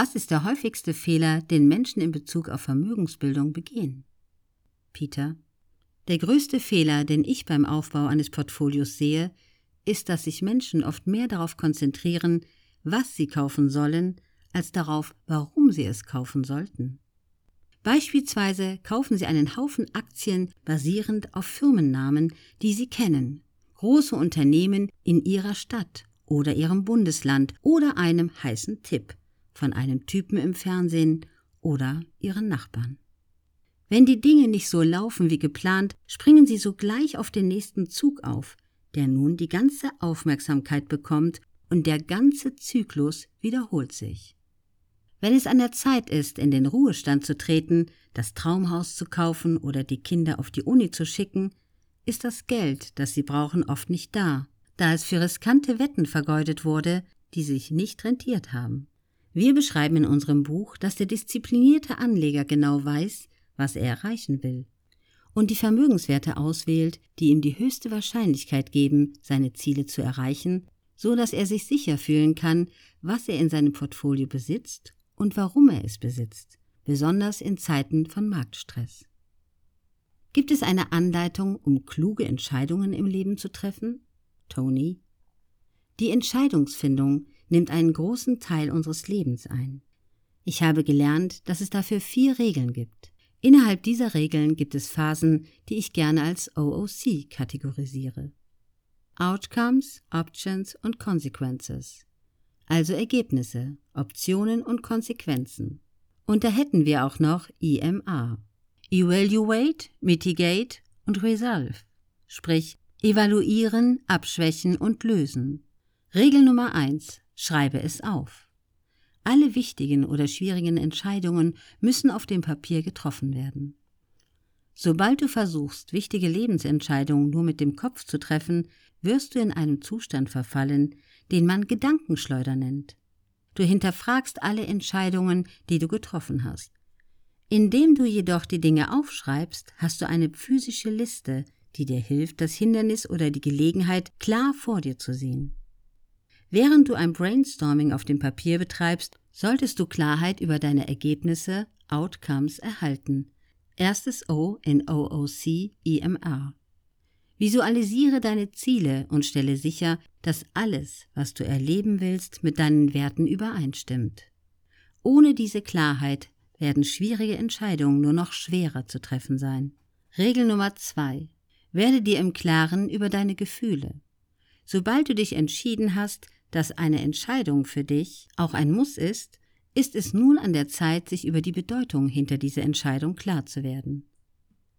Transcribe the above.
Was ist der häufigste Fehler, den Menschen in Bezug auf Vermögensbildung begehen? Peter. Der größte Fehler, den ich beim Aufbau eines Portfolios sehe, ist, dass sich Menschen oft mehr darauf konzentrieren, was sie kaufen sollen, als darauf, warum sie es kaufen sollten. Beispielsweise kaufen sie einen Haufen Aktien basierend auf Firmennamen, die sie kennen, große Unternehmen in ihrer Stadt oder ihrem Bundesland oder einem heißen Tipp von einem Typen im Fernsehen oder ihren Nachbarn. Wenn die Dinge nicht so laufen wie geplant, springen sie sogleich auf den nächsten Zug auf, der nun die ganze Aufmerksamkeit bekommt und der ganze Zyklus wiederholt sich. Wenn es an der Zeit ist, in den Ruhestand zu treten, das Traumhaus zu kaufen oder die Kinder auf die Uni zu schicken, ist das Geld, das sie brauchen, oft nicht da, da es für riskante Wetten vergeudet wurde, die sich nicht rentiert haben. Wir beschreiben in unserem Buch, dass der disziplinierte Anleger genau weiß, was er erreichen will, und die Vermögenswerte auswählt, die ihm die höchste Wahrscheinlichkeit geben, seine Ziele zu erreichen, so dass er sich sicher fühlen kann, was er in seinem Portfolio besitzt und warum er es besitzt, besonders in Zeiten von Marktstress. Gibt es eine Anleitung, um kluge Entscheidungen im Leben zu treffen? Tony. Die Entscheidungsfindung nimmt einen großen Teil unseres Lebens ein. Ich habe gelernt, dass es dafür vier Regeln gibt. Innerhalb dieser Regeln gibt es Phasen, die ich gerne als OOC kategorisiere. Outcomes, Options und Consequences. Also Ergebnisse, Optionen und Konsequenzen. Und da hätten wir auch noch EMA. Evaluate, Mitigate und Resolve. Sprich, evaluieren, abschwächen und lösen. Regel Nummer eins: Schreibe es auf. Alle wichtigen oder schwierigen Entscheidungen müssen auf dem Papier getroffen werden. Sobald du versuchst, wichtige Lebensentscheidungen nur mit dem Kopf zu treffen, wirst du in einen Zustand verfallen, den man Gedankenschleuder nennt. Du hinterfragst alle Entscheidungen, die du getroffen hast. Indem du jedoch die Dinge aufschreibst, hast du eine physische Liste, die dir hilft, das Hindernis oder die Gelegenheit klar vor dir zu sehen. Während du ein Brainstorming auf dem Papier betreibst, solltest du Klarheit über deine Ergebnisse, Outcomes erhalten. Erstes O in OOC EMR. Visualisiere deine Ziele und stelle sicher, dass alles, was du erleben willst, mit deinen Werten übereinstimmt. Ohne diese Klarheit werden schwierige Entscheidungen nur noch schwerer zu treffen sein. Regel Nummer zwei. Werde dir im Klaren über deine Gefühle. Sobald du dich entschieden hast, dass eine Entscheidung für dich auch ein Muss ist, ist es nun an der Zeit, sich über die Bedeutung hinter dieser Entscheidung klar zu werden.